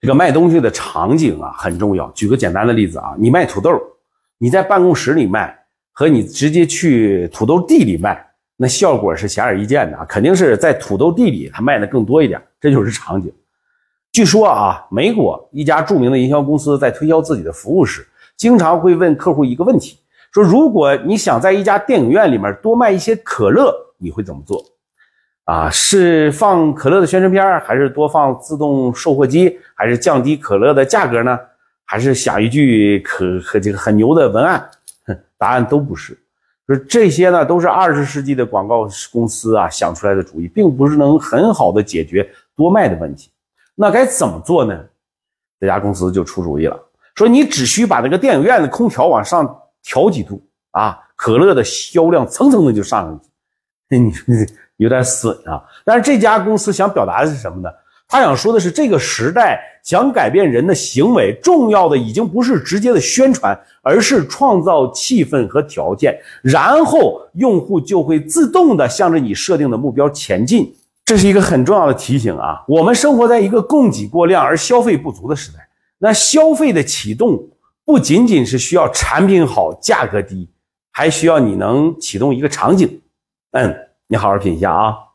这个卖东西的场景啊很重要。举个简单的例子啊，你卖土豆，你在办公室里卖和你直接去土豆地里卖，那效果是显而易见的啊，肯定是在土豆地里它卖的更多一点，这就是场景。据说啊，美国一家著名的营销公司在推销自己的服务时，经常会问客户一个问题：说如果你想在一家电影院里面多卖一些可乐，你会怎么做？啊，是放可乐的宣传片，还是多放自动售货机，还是降低可乐的价格呢？还是想一句可可这个很牛的文案？答案都不是。说这些呢，都是二十世纪的广告公司啊想出来的主意，并不是能很好的解决多卖的问题。那该怎么做呢？这家公司就出主意了，说你只需把那个电影院的空调往上调几度啊，可乐的销量蹭蹭的就上去了。你 有点损啊！但是这家公司想表达的是什么呢？他想说的是，这个时代想改变人的行为，重要的已经不是直接的宣传，而是创造气氛和条件，然后用户就会自动的向着你设定的目标前进。这是一个很重要的提醒啊！我们生活在一个供给过量而消费不足的时代。那消费的启动不仅仅是需要产品好、价格低，还需要你能启动一个场景。嗯，你好好品一下啊。